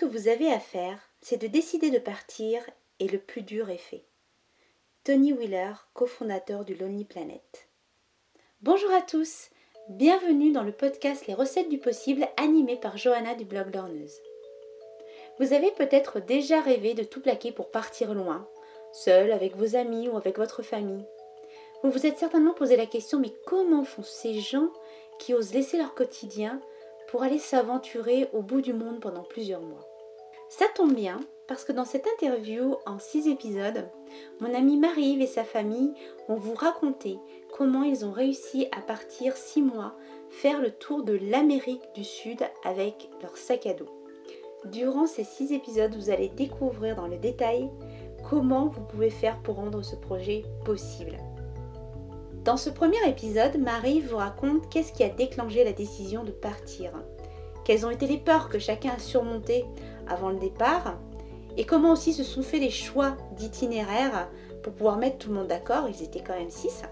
que vous avez à faire, c'est de décider de partir et le plus dur est fait. Tony Wheeler, cofondateur du Lonely Planet. Bonjour à tous, bienvenue dans le podcast Les recettes du possible animé par Johanna du blog Dorneuse. Vous avez peut-être déjà rêvé de tout plaquer pour partir loin, seul, avec vos amis ou avec votre famille. Vous vous êtes certainement posé la question mais comment font ces gens qui osent laisser leur quotidien pour aller s'aventurer au bout du monde pendant plusieurs mois? Ça tombe bien parce que dans cette interview en six épisodes, mon ami Marie-Yves et sa famille vont vous raconter comment ils ont réussi à partir six mois faire le tour de l'Amérique du Sud avec leur sac à dos. Durant ces six épisodes, vous allez découvrir dans le détail comment vous pouvez faire pour rendre ce projet possible. Dans ce premier épisode, Marie vous raconte qu'est-ce qui a déclenché la décision de partir, quelles ont été les peurs que chacun a surmontées avant le départ, et comment aussi se sont faits les choix d'itinéraire pour pouvoir mettre tout le monde d'accord, ils étaient quand même six.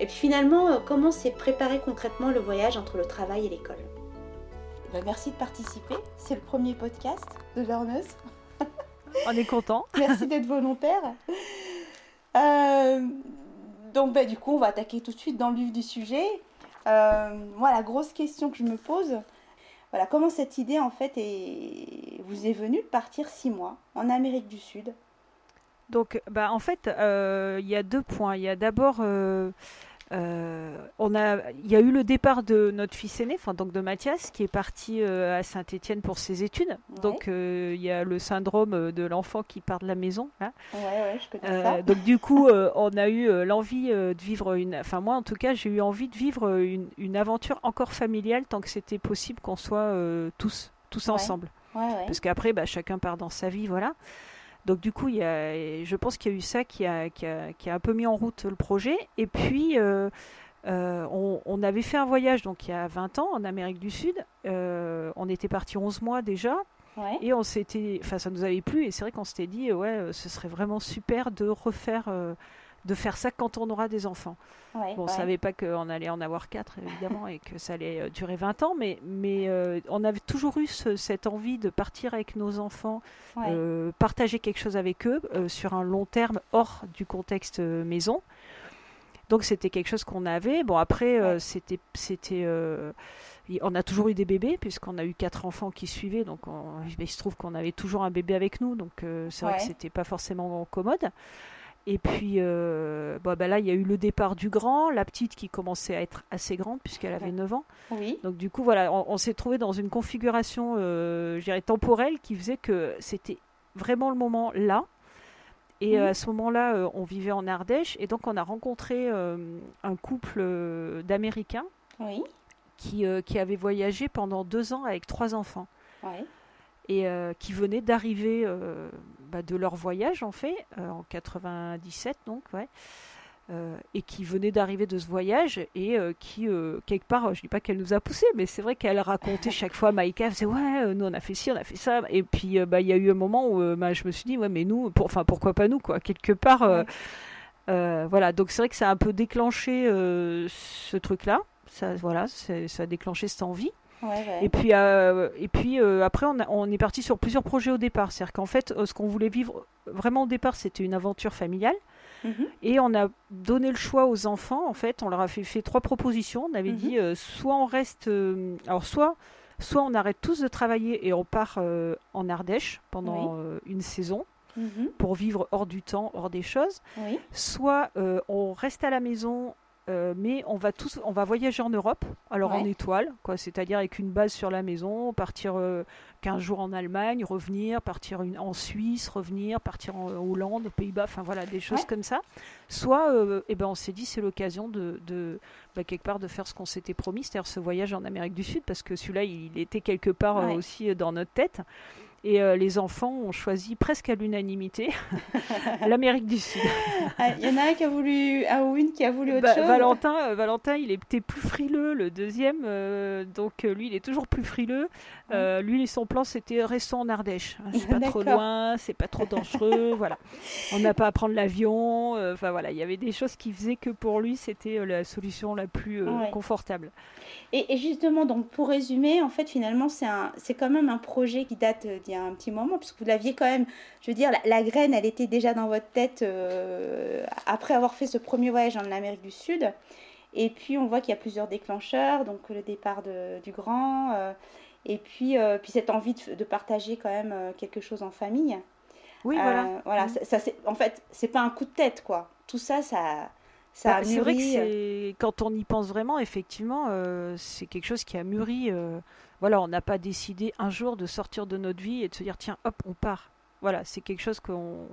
Et puis finalement, euh, comment s'est préparé concrètement le voyage entre le travail et l'école? Ben, merci de participer, c'est le premier podcast de Learneuse. On est content. merci d'être volontaire. Euh, donc bah, du coup, on va attaquer tout de suite dans le vif du sujet. Euh, moi, la grosse question que je me pose, voilà, comment cette idée en fait est... vous est venue de partir six mois en Amérique du Sud? Donc, bah, en fait, euh, il y a deux points. Il y a d'abord euh, euh, on a, il y a eu le départ de notre fils aîné, enfin donc de Mathias, qui est parti euh, à Saint-Étienne pour ses études. Donc euh, il y a le syndrome de l'enfant qui part de la maison. Hein. Ouais, ouais, je connais ça. Donc du coup, on a eu l'envie de vivre une, enfin moi en tout cas, j'ai eu envie de vivre une, une, aventure encore familiale tant que c'était possible qu'on soit tous, tous ensemble. Parce qu'après, bah, chacun part dans sa vie, voilà. Donc du coup, il y a, je pense qu'il y a eu ça qui a, qui, a, qui a, un peu mis en route le projet. Et puis, euh, euh, on, on, avait fait un voyage donc il y a 20 ans en Amérique du Sud. Euh, on était parti 11 mois déjà. Ouais. Et on s'était, enfin ça nous avait plu et c'est vrai qu'on s'était dit ouais ce serait vraiment super de refaire de faire ça quand on aura des enfants. Ouais, bon, on ouais. ne savait pas qu'on allait en avoir quatre, évidemment, et que ça allait durer 20 ans, mais, mais euh, on avait toujours eu ce, cette envie de partir avec nos enfants, ouais. euh, partager quelque chose avec eux euh, sur un long terme hors du contexte euh, maison. Donc c'était quelque chose qu'on avait. Bon, après, euh, c'était... c'était on a toujours eu des bébés, puisqu'on a eu quatre enfants qui suivaient, donc on, il se trouve qu'on avait toujours un bébé avec nous, donc euh, c'est vrai que c'était pas forcément commode. Et puis euh, bah là, il y a eu le départ du grand, la petite qui commençait à être assez grande puisqu'elle avait 9 ans. Oui. Donc du coup, voilà, on, on s'est trouvé dans une configuration, euh, je dirais, temporelle qui faisait que c'était vraiment le moment là. Et Mhm. euh, à ce moment-là, euh, on vivait en Ardèche et donc on a rencontré un couple d'Américains Oui. qui, qui avait voyagé pendant deux ans avec trois enfants Ouais. Et qui venaient d'arriver bah, de leur voyage en fait en 97 donc ouais Euh, et qui venaient d'arriver de ce voyage et euh, qui euh, quelque part je dis pas qu'elle nous a poussé mais c'est vrai qu'elle racontait chaque fois Maïka elle faisait ouais euh, nous on a fait ci on a fait ça et puis bah il y a eu un moment où bah, je me suis dit ouais mais nous pour enfin pourquoi pas nous quoi quelque part Ouais. voilà donc c'est vrai que ça a un peu déclenché ce truc là ça voilà ça a déclenché cette envie Ouais, ouais. et puis, euh, et puis euh, après, on, a- on est parti sur plusieurs projets au départ. C'est-à-dire qu'en fait, euh, ce qu'on voulait vivre vraiment au départ, c'était une aventure familiale. Mhm. Et on a donné le choix aux enfants. En fait, on leur a fait, fait trois propositions. On avait Mhm. dit euh, soit on reste. alors, soit, soit on arrête tous de travailler et on part en Ardèche pendant une saison Mhm. pour vivre hors du temps, hors des choses. Oui. Soit on reste à la maison. Euh, mais on va tous, on va voyager en Europe, alors en étoile, quoi, c'est-à-dire avec une base sur la maison, partir euh, 15 jours en Allemagne, revenir, partir une- en Suisse, revenir, partir en Hollande, aux Pays-Bas, enfin voilà, des choses Ouais. comme ça. Soit, euh, eh ben, on s'est dit c'est l'occasion de, de bah, quelque part de faire ce qu'on s'était promis, c'est-à-dire ce voyage en Amérique du Sud, parce que celui-là, il était quelque part euh, Ouais. aussi euh, dans notre tête. Et euh, les enfants ont choisi presque à l'unanimité l'Amérique du Sud. Ah, Il y en a un qui a voulu, ou une qui a voulu autre Bah, chose? Valentin, euh, Valentin, il était plus frileux, le deuxième, euh, donc lui, il est toujours plus frileux. Euh, lui, son plan, c'était restons en Ardèche. hein, C'est pas trop loin, c'est pas trop dangereux, voilà. On n'a pas à prendre l'avion. Enfin voilà, il y avait des choses qui faisaient que pour lui, c'était la solution la plus Ouais. confortable. Et, et justement, donc pour résumer, en fait, finalement, c'est quand même un projet qui date d'il y un petit moment, puisque vous l'aviez quand même, je veux dire, la, graine, elle était déjà dans votre tête après avoir fait ce premier voyage en Amérique du Sud. Et puis on voit qu'il y a plusieurs déclencheurs, donc le départ de, du grand, et puis, puis cette envie de, de, partager quand même quelque chose en famille. Oui, voilà. voilà, mm. ça, c'est, en fait, c'est pas un coup de tête, quoi. Tout ça, ça, ça bah, C'est vrai que c'est, quand on y pense vraiment, effectivement, euh, c'est quelque chose qui a mûri. Euh, voilà, on n'a pas décidé un jour de sortir de notre vie et de se dire, tiens, hop, on part. Voilà, c'est quelque chose qu'on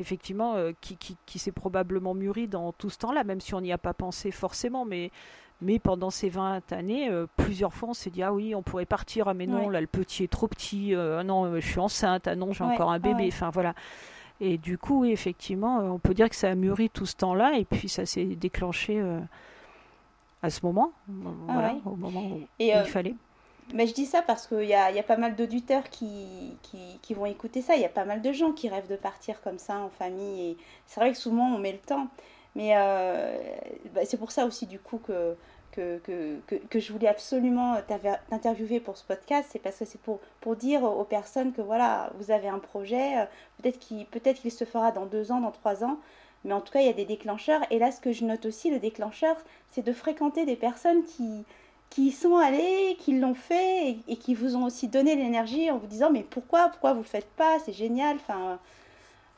effectivement, euh, qui, qui, qui s'est probablement mûri dans tout ce temps-là, même si on n'y a pas pensé forcément, mais mais pendant ces 20 années, euh, plusieurs fois, on s'est dit Ah oui, on pourrait partir. Ah, mais non, là, le petit est trop petit. Ah non, je suis enceinte. Ah non, j'ai encore un bébé. Enfin, voilà. Et du coup, oui, effectivement, on peut dire que ça a mûri tout ce temps-là. Et puis, ça s'est déclenché à ce moment. Ah voilà, au moment où, il fallait. Mais je dis ça parce qu'il y a, y a, pas mal d'auditeurs qui, qui, qui, vont écouter ça. Il y a pas mal de gens qui rêvent de partir comme ça en famille. Et c'est vrai que souvent, on met le temps. Mais bah, c'est pour ça aussi, du coup, que que, que, que, je voulais absolument t'interviewer pour ce podcast, c'est parce que c'est pour, pour dire aux personnes que voilà, vous avez un projet, euh, peut-être qu'il peut qu'il se fera dans deux ans, dans trois ans, mais en tout cas, il y a des déclencheurs. Et là, ce que je note aussi, le déclencheur, c'est de fréquenter des personnes qui, qui y sont allées, qui l'ont fait et, qui vous ont aussi donné l'énergie en vous disant mais pourquoi, pourquoi vous le faites pas, c'est génial. Enfin,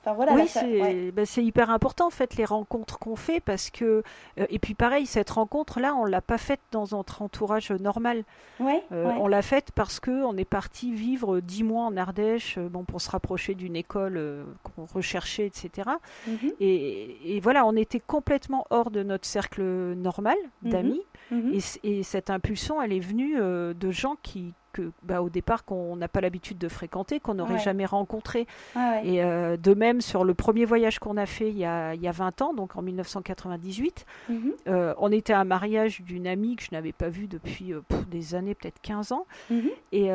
voilà, oui, bah, c'est hyper important en fait les rencontres qu'on fait parce que euh, et puis pareil cette rencontre là on l'a pas faite dans notre entourage normal. Ouais, euh, On l'a faite parce que on est parti vivre dix mois en Ardèche euh, bon pour se rapprocher d'une école qu'on recherchait etc. Mhm. et, et, voilà on était complètement hors de notre cercle normal mhm. d'amis mhm. et, et, cette impulsion elle est venue de gens qui que bah, au départ qu'on n'a pas l'habitude de fréquenter, qu'on n'aurait jamais rencontré. Et euh, de même sur le premier voyage qu'on a fait il y a, il y a 20 ans, donc en 1998, mhm. euh, on était à un mariage d'une amie que je n'avais pas vue depuis euh, des années, peut-être 15 ans. Mhm. Et,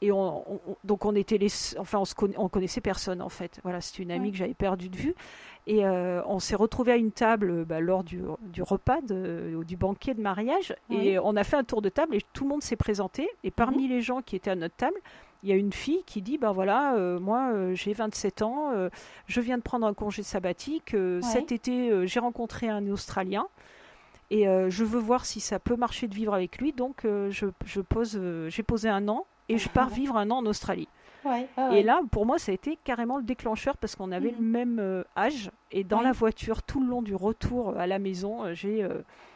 et on, donc on était les, enfin on, se on connaissait personne en fait. Voilà, c'est une amie que j'avais perdue de vue. Et euh, on s'est retrouvé à une table bah, lors du, du repas, de, du banquet de mariage. Et on a fait un tour de table et tout le monde s'est présenté. Et parmi mhm. les gens qui étaient à notre table, il y a une fille qui dit ben voilà, euh, moi euh, j'ai 27 ans, je viens de prendre un congé sabbatique. Cet été, j'ai rencontré un Australien. Et je veux voir si ça peut marcher de vivre avec lui. Donc je, je pose, j'ai posé un an et je pars vivre un an en Australie. Et là, pour moi, ça a été carrément le déclencheur parce qu'on avait le mhm. même euh, âge. Et dans la voiture, tout le long du retour euh, à la maison, euh, j'ai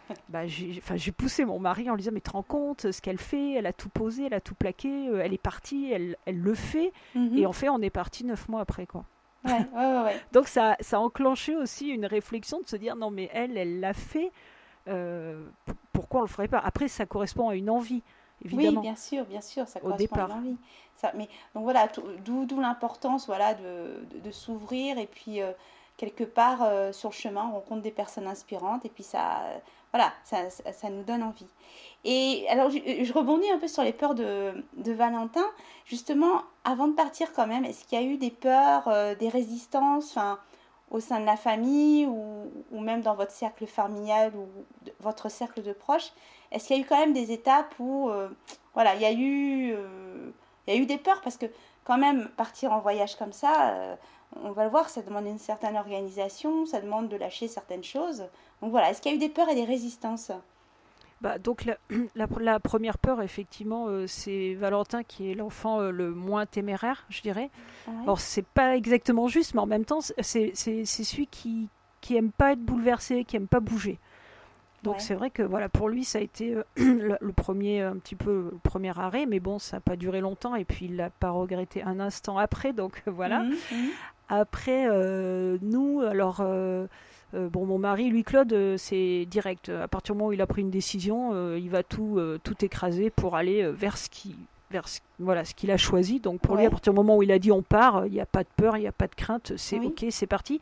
bah, j'ai poussé mon mari en lui disant Mais te rends compte ce qu'elle fait Elle a tout posé, elle a tout plaqué, elle est partie, elle, elle le fait. Mhm. Et en fait, on est parti neuf mois après. quoi. Donc ça, ça a enclenché aussi une réflexion de se dire Non, mais elle, elle l'a fait. pourquoi on le ferait pas? Après, ça correspond à une envie. Oui, bien sûr, bien sûr, ça correspond à l'envie. Ça, mais donc voilà, d'où l'importance voilà de, de, s'ouvrir et puis euh, quelque part euh, sur le chemin on rencontre des personnes inspirantes et puis ça voilà ça, ça, nous donne envie. Et alors je, rebondis un peu sur les peurs de, de, Valentin. Justement, avant de partir quand même, est-ce qu'il y a eu des peurs, euh, des résistances, enfin au sein de la famille ou, même dans votre cercle familial ou votre cercle de proches est-ce qu'il y a eu quand même des étapes où, euh, voilà, il y a eu, euh, y a eu des peurs? Parce que quand même partir en voyage comme ça, euh, on va le voir, ça demande une certaine organisation, ça demande de lâcher certaines choses. Donc voilà, est-ce qu'il y a eu des peurs et des résistances? Bah, donc la, la, première peur, effectivement, c'est Valentin qui est l'enfant le moins téméraire, je dirais. Ah Alors c'est pas exactement juste, mais en même temps, c'est celui qui qui aime pas être bouleversé, qui aime pas bouger. Donc c'est vrai que voilà pour lui ça a été euh, le, premier un petit peu le premier arrêt mais bon ça n'a pas duré longtemps et puis il l'a pas regretté un instant après donc voilà. Mmh, mmh. Après euh, nous alors euh, bon mon mari lui Claude c'est direct. À partir du moment où il a pris une décision il va tout tout écraser pour aller vers ce qui vers voilà ce qu'il a choisi. Donc pour lui à partir du moment où il a dit on part il n'y a pas de peur il n'y a pas de crainte c'est ok c'est parti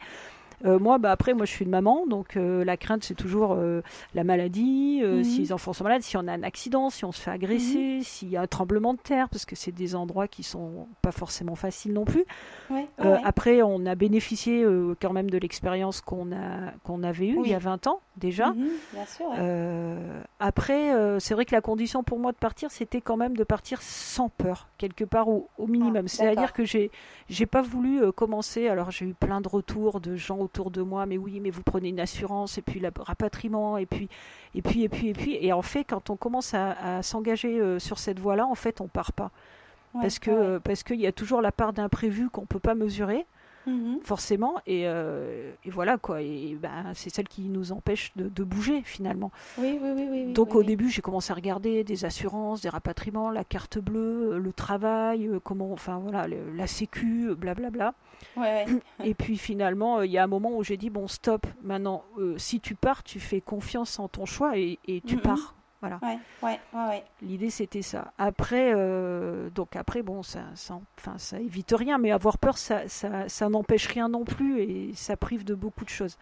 euh, moi, bah, après, moi, je suis une maman, donc euh, la crainte, c'est toujours euh, la maladie, mhm. si les enfants sont malades, si on a un accident, si on se fait agresser, mhm. s'il y a un tremblement de terre, parce que c'est des endroits qui sont pas forcément faciles non plus. Après, on a bénéficié quand même de l'expérience qu'on a qu'on avait eue il y a 20 ans, déjà. Mhm, après, c'est vrai que la condition pour moi de partir, c'était quand même de partir sans peur, quelque part au, minimum. Ah, C'est-à-dire que j'ai, j'ai pas voulu commencer. Alors j'ai eu plein de retours de gens autour de moi, mais oui, mais vous prenez une assurance et puis le rapatriement et puis et puis et puis et puis et en fait, quand on commence à, s'engager sur cette voie-là, en fait, on part pas. parce que parce qu'il y a toujours la part d'imprévu qu'on peut pas mesurer. Mhm. forcément. Euh, et, voilà quoi. Et ben, c'est celle qui nous empêche de, bouger finalement. Oui, oui, oui. Donc au début, j'ai commencé à regarder des assurances, des rapatriements, la carte bleue, euh, le travail, euh, comment, enfin voilà, la sécu, blablabla. Ouais, et puis finalement, il y a un moment où j'ai dit bon, stop. Maintenant, si tu pars, tu fais confiance en ton choix et, tu pars. Voilà. Ouais, ouais, ouais, L'idée c'était ça. Après, euh, donc après bon, ça, ça, enfin, ça évite rien, mais avoir peur, ça, ça, ça n'empêche rien non plus et ça prive de beaucoup de choses.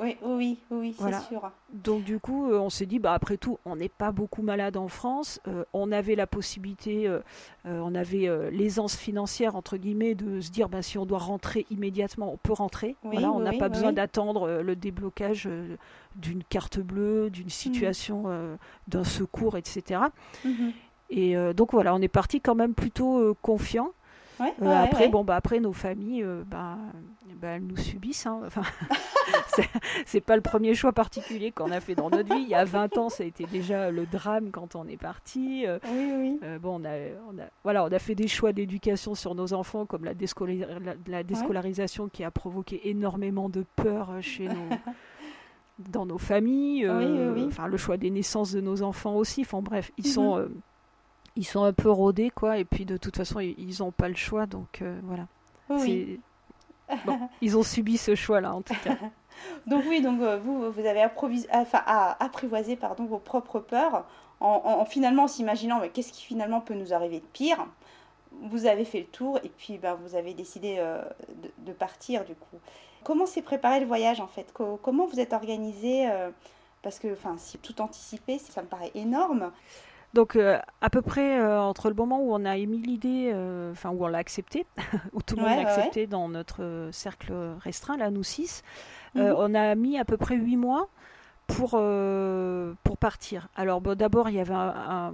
Oui, oui, oui, c'est sûr. Donc du coup, euh, on s'est dit, bah après tout, on n'est pas beaucoup malade en France. Euh, on avait la possibilité, euh, on avait l'aisance financière entre guillemets de se dire, bah si on doit rentrer immédiatement, on peut rentrer. voilà, on n'a pas besoin d'attendre le déblocage d'une carte bleue, d'une mm. situation, d'un secours, etc. Et mm-hmm. donc voilà, on est parti quand même plutôt confiant. Après, bon, bah, après, nos familles, bah, bah, elles nous subissent. Hein. Enfin, c'est pas le premier choix particulier qu'on a fait dans notre vie. Il y a 20 ans, ça a été déjà le drame quand on est parti. Euh, oui, oui. Euh, bon, on a, on a, voilà, on a fait des choix d'éducation sur nos enfants, comme la, la, déscolarisation qui a provoqué énormément de peur chez nous. dans nos familles, euh, enfin le choix des naissances de nos enfants aussi. Enfin bref, ils mhm. sont ils sont un peu rodés quoi, et puis de toute façon ils n'ont pas le choix, donc voilà. Oui. ils ont subi ce choix-là, en tout cas. donc oui, donc euh, vous, vous avez enfin, apprivoisé pardon, vos propres peurs en, finalement s'imaginant mais qu'est-ce qui finalement peut nous arriver de pire? Vous avez fait le tour et puis ben, vous avez décidé euh, de, partir du coup. Comment s'est préparé le voyage en fait? Comment vous êtes organisé euh, Parce que enfin, si tout anticipé, ça me paraît énorme. Donc euh, à peu près euh, entre le moment où on a émis l'idée, euh, enfin où on l'a accepté, où tout le monde l'a accepté dans notre cercle restreint, là nous six, mhm. on a mis à peu près huit mois pour, pour partir. Alors bon, d'abord il y avait un,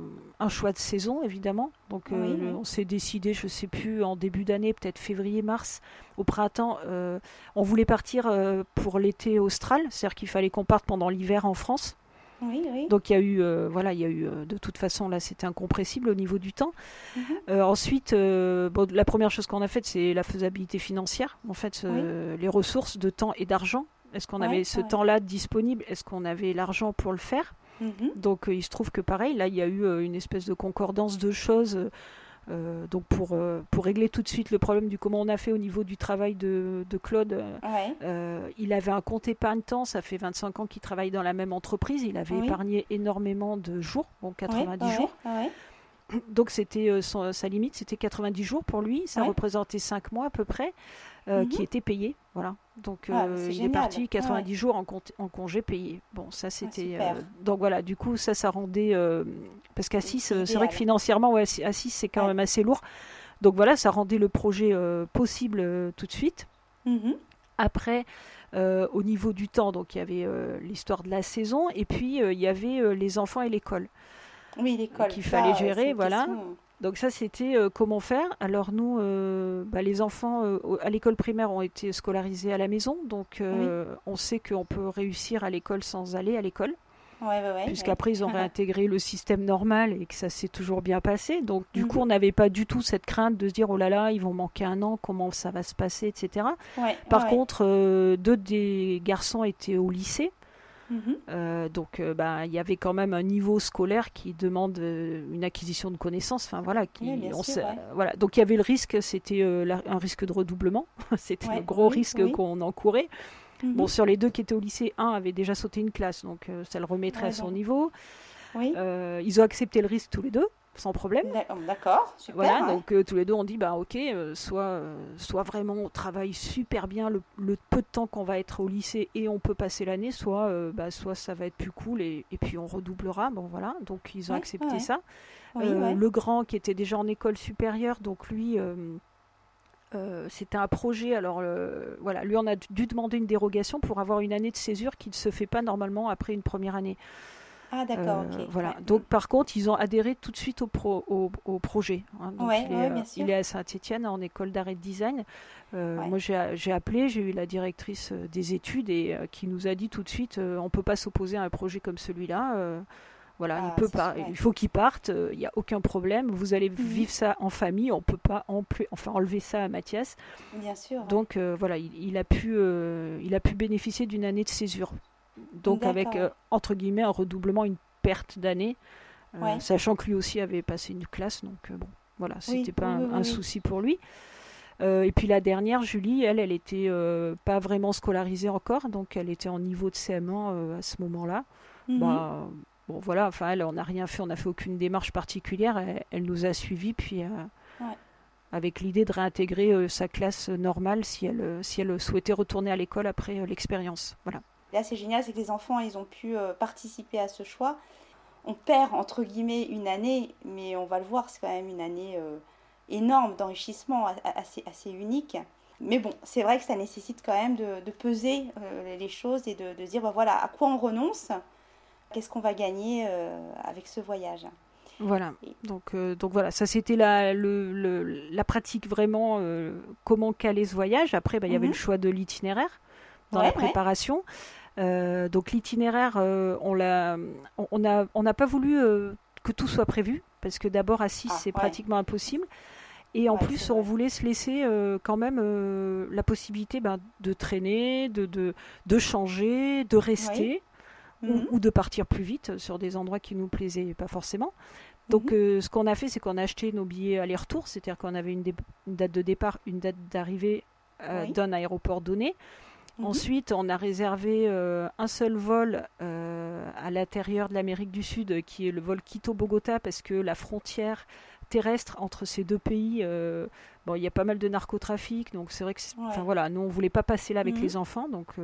choix de saison évidemment, donc on s'est décidé, je sais plus, en début d'année, peut-être février-mars, au printemps, on voulait partir pour l'été austral, c'est-à-dire qu'il fallait qu'on parte pendant l'hiver en France. Donc il y a eu, euh, voilà, il y a eu, euh, de toute façon là, c'était incompressible au niveau du temps. Mhm. Euh, ensuite, bon, la première chose qu'on a faite, c'est la faisabilité financière. En fait, les ressources de temps et d'argent. Est-ce qu'on avait ce temps-là disponible? Est-ce qu'on avait l'argent pour le faire? Mhm. Donc il se trouve que pareil, là, il y a eu une espèce de concordance de choses. Euh, donc pour, euh, pour régler tout de suite le problème du comment on a fait au niveau du travail de, de Claude, euh, il avait un compte épargne-temps, ça fait 25 ans qu'il travaille dans la même entreprise, il avait épargné énormément de jours, bon 90 jours. Donc c'était sa limite, c'était 90 jours pour lui, ça représentait 5 mois à peu près. Euh, qui mhm. était payé. Voilà. Donc ah, euh, il est parti 90 jours en, en, congé payé. Bon, ça c'était. Euh, donc voilà, du coup, ça, ça rendait. parce qu'à 6, c'est vrai que financièrement, ouais, à 6, c'est quand même assez lourd. Donc voilà, ça rendait le projet possible tout de suite. Mhm. Après, au niveau du temps, donc il y avait l'histoire de la saison et puis il y avait les enfants et l'école. Oui. Qu'il fallait gérer, voilà. Donc ça, c'était euh, comment faire. Alors nous, euh, bah, les enfants euh, à l'école primaire ont été scolarisés à la maison, donc on sait qu'on peut réussir à l'école sans aller à l'école. Ouais, ouais, Puisqu'après, ils ont réintégré le système normal et que ça s'est toujours bien passé. Donc, du coup, mhm. on n'avait pas du tout cette crainte de se dire, oh là là, ils vont manquer un an, comment ça va se passer, etc. Par contre, deux des garçons étaient au lycée. Mhm. Euh, donc, euh, bah, il y avait quand même un niveau scolaire qui demande euh, une acquisition de connaissances. Enfin voilà, qui, voilà. Donc il y avait le risque, c'était un risque de redoublement. c'était le gros risque qu'on encourait. Mhm. Bon, sur les deux qui étaient au lycée, un avait déjà sauté une classe, donc ça le remettrait à son niveau. ils ont accepté le risque tous les deux sans problème. D'accord, super. Voilà, donc euh, tous les deux on dit bah ok, euh, soit, euh, soit vraiment on travaille super bien le, peu de temps qu'on va être au lycée et on peut passer l'année, soit bah, soit ça va être plus cool et, et, puis on redoublera. Bon voilà, donc ils ont accepté ça. le grand qui était déjà en école supérieure, donc lui c'était un projet. Alors voilà, lui on a dû demander une dérogation pour avoir une année de césure qui ne se fait pas normalement après une première année. Ah d'accord, Voilà. Donc par contre, ils ont adhéré tout de suite au, au, projet. Hein. il, est, à Saint-Étienne en école d'art et de design. Moi j'ai appelé, j'ai eu la directrice des études et qui nous a dit tout de suite, on ne peut pas s'opposer à un projet comme celui-là. Voilà, il ah, peut pas, il faut qu'il parte, euh, il n'y a aucun problème. Vous allez mhm. vivre ça en famille, on peut pas en plus, enfin enlever ça à Mathias. Bien sûr. Donc euh, voilà, il, a pu, euh, il a pu bénéficier d'une année de césure. Donc avec entre guillemets un redoublement, une perte d'année, sachant que lui aussi avait passé une classe, donc bon, voilà, c'était pas un, souci pour lui. et puis la dernière, Julie, elle, elle était pas vraiment scolarisée encore, donc elle était en niveau de CM1 à ce moment-là. Mhm. Bah, Bon, voilà, enfin, elle, on n'a rien fait, on n'a fait aucune démarche particulière. Elle, nous a suivis, puis euh, avec l'idée de réintégrer euh, sa classe normale si elle, euh, si elle souhaitait retourner à l'école après l'expérience. Voilà. Là, c'est génial, c'est que les enfants, ils ont pu participer à ce choix. On perd, entre guillemets, une année, mais on va le voir, c'est quand même une année énorme d'enrichissement, assez, assez unique. Mais bon, c'est vrai que ça nécessite quand même de, peser les choses et de, dire, bah, voilà, à quoi on renonce? Qu'est-ce qu'on va gagner euh, avec ce voyage? Voilà. Donc, euh, donc voilà, ça c'était la, la pratique vraiment, euh, comment caler ce voyage. Après, bah, il y avait le mhm. choix de l'itinéraire dans la préparation. Donc l'itinéraire, on l'a, on n'a on pas voulu que tout soit prévu parce que d'abord à 6 ah, c'est pratiquement impossible. Et en plus, on voulait se laisser quand même la possibilité ben, de traîner, de, de, de, changer, de rester. Mhm. ou, de partir plus vite sur des endroits qui nous plaisaient pas forcément. Donc, mhm. euh, ce qu'on a fait, c'est qu'on a acheté nos billets aller-retour, c'est-à-dire qu'on avait une, date de départ, une date d'arrivée euh, d'un aéroport donné. Mhm. Ensuite, on a réservé euh, un seul vol à l'intérieur de l'Amérique du Sud, qui est le vol Quito-Bogota, parce que la frontière terrestre entre ces deux pays, bon, il y a pas mal de narcotrafic, donc c'est vrai que, enfin voilà, nous on voulait pas passer là avec les enfants, donc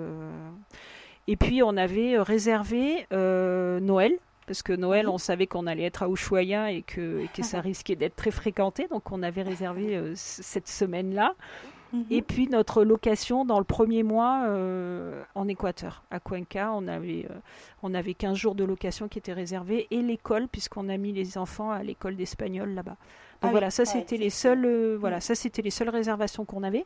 et puis on avait euh, réservé euh, Noël, parce que Noël, on savait qu'on allait être à Ushuaia et que, et que ça risquait d'être très fréquenté, donc on avait réservé euh, cette semaine-là. Mhm. Et puis notre location dans le premier mois en Équateur, à Cuenca, on avait, on avait 15 jours de location qui étaient réservés et l'école, puisqu'on a mis les enfants à l'école d'espagnol là-bas. Donc ah voilà, ça c'était les seules, voilà, ça c'était les seules réservations qu'on avait.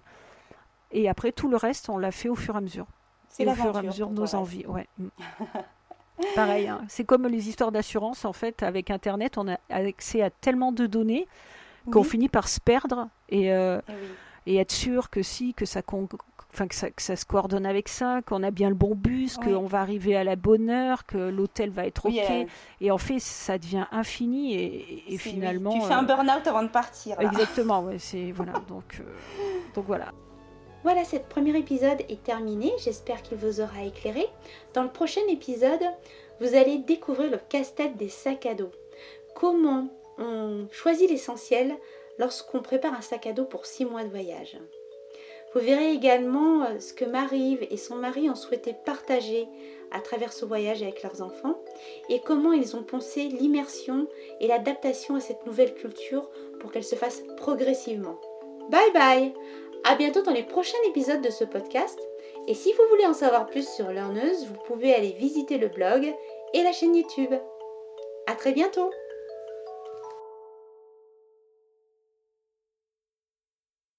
Et après tout le reste, on l'a fait au fur et à mesure. C'est au fur et à mesure de nos envies. Ouais. Mm. Pareil, hein. c'est comme les histoires d'assurance. En fait, avec Internet, on a accès à tellement de données qu'on finit par se perdre et, euh, eh et, être sûr que si, que ça, enfin, que ça, que ça se coordonne avec ça, qu'on a bien le bon bus, qu'on va arriver à la bonne heure, que l'hôtel va être OK. Euh, et en fait, ça devient infini et, et finalement. Tu fais un euh, burn-out avant de partir. Exactement, ouais, c'est voilà. Donc, donc voilà. Voilà, ce premier épisode est terminé, j'espère qu'il vous aura éclairé. Dans le prochain épisode, vous allez découvrir le casse-tête des sacs à dos. Comment on choisit l'essentiel lorsqu'on prépare un sac à dos pour 6 mois de voyage. Vous verrez également euh, ce que Marie et son mari ont souhaité partager à travers ce voyage avec leurs enfants et comment ils ont pensé l'immersion et l'adaptation à cette nouvelle culture pour qu'elle se fasse progressivement. Bye bye à bientôt dans les prochains épisodes de ce podcast. Et si vous voulez en savoir plus sur Learneuse, vous pouvez aller visiter le blog et la chaîne YouTube. À très bientôt